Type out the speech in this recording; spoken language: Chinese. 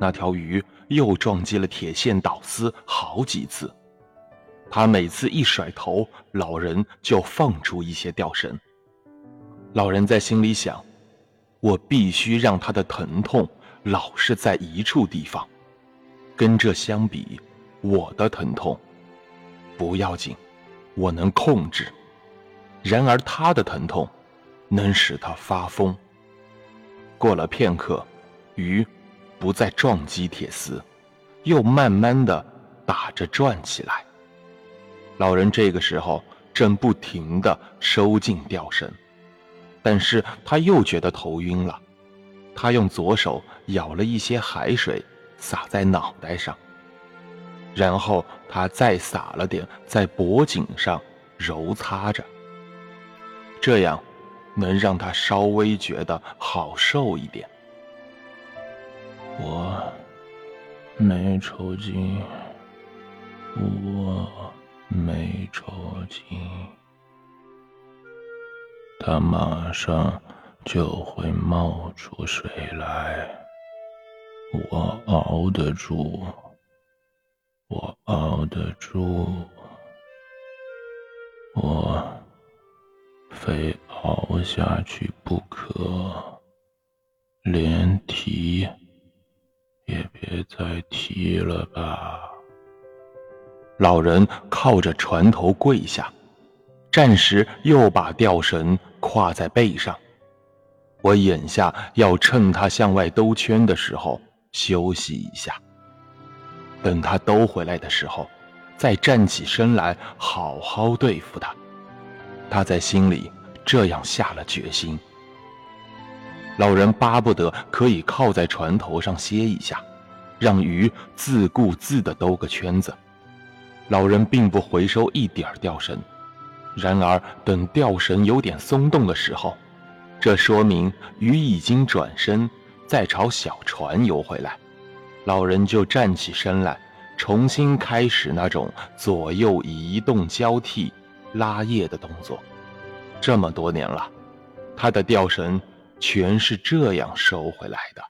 那条鱼又撞击了铁线导丝好几次。他每次一甩头，老人就放出一些吊绳。老人在心里想：我必须让他的疼痛老是在一处地方。跟这相比，我的疼痛不要紧，我能控制；然而他的疼痛能使他发疯。过了片刻，鱼不再撞击铁丝，又慢慢的打着转起来。老人这个时候正不停的收进吊绳，但是他又觉得头晕了。他用左手舀了一些海水洒在脑袋上，然后他再洒了点在脖颈上揉擦着，这样。能让他稍微觉得好受一点。我没抽筋，我没抽筋，他马上就会冒出水来，我熬得住，我熬得住，我非。熬下去不可，连再提了吧。老人靠着船头跪下，暂时又把吊绳挎在背上。我眼下要趁他向外兜圈的时候休息一下，等他兜回来的时候，再站起身来好好对付他。他在心里。这样下了决心。老人巴不得可以靠在船头上歇一下，让鱼自顾自地兜个圈子。老人并不回收一点吊绳，然而等吊绳有点松动的时候，这说明鱼已经转身再朝小船游回来。老人就站起身来，重新开始那种左右移动交替、拉叶的动作。这么多年了，他的吊绳全是这样收回来的。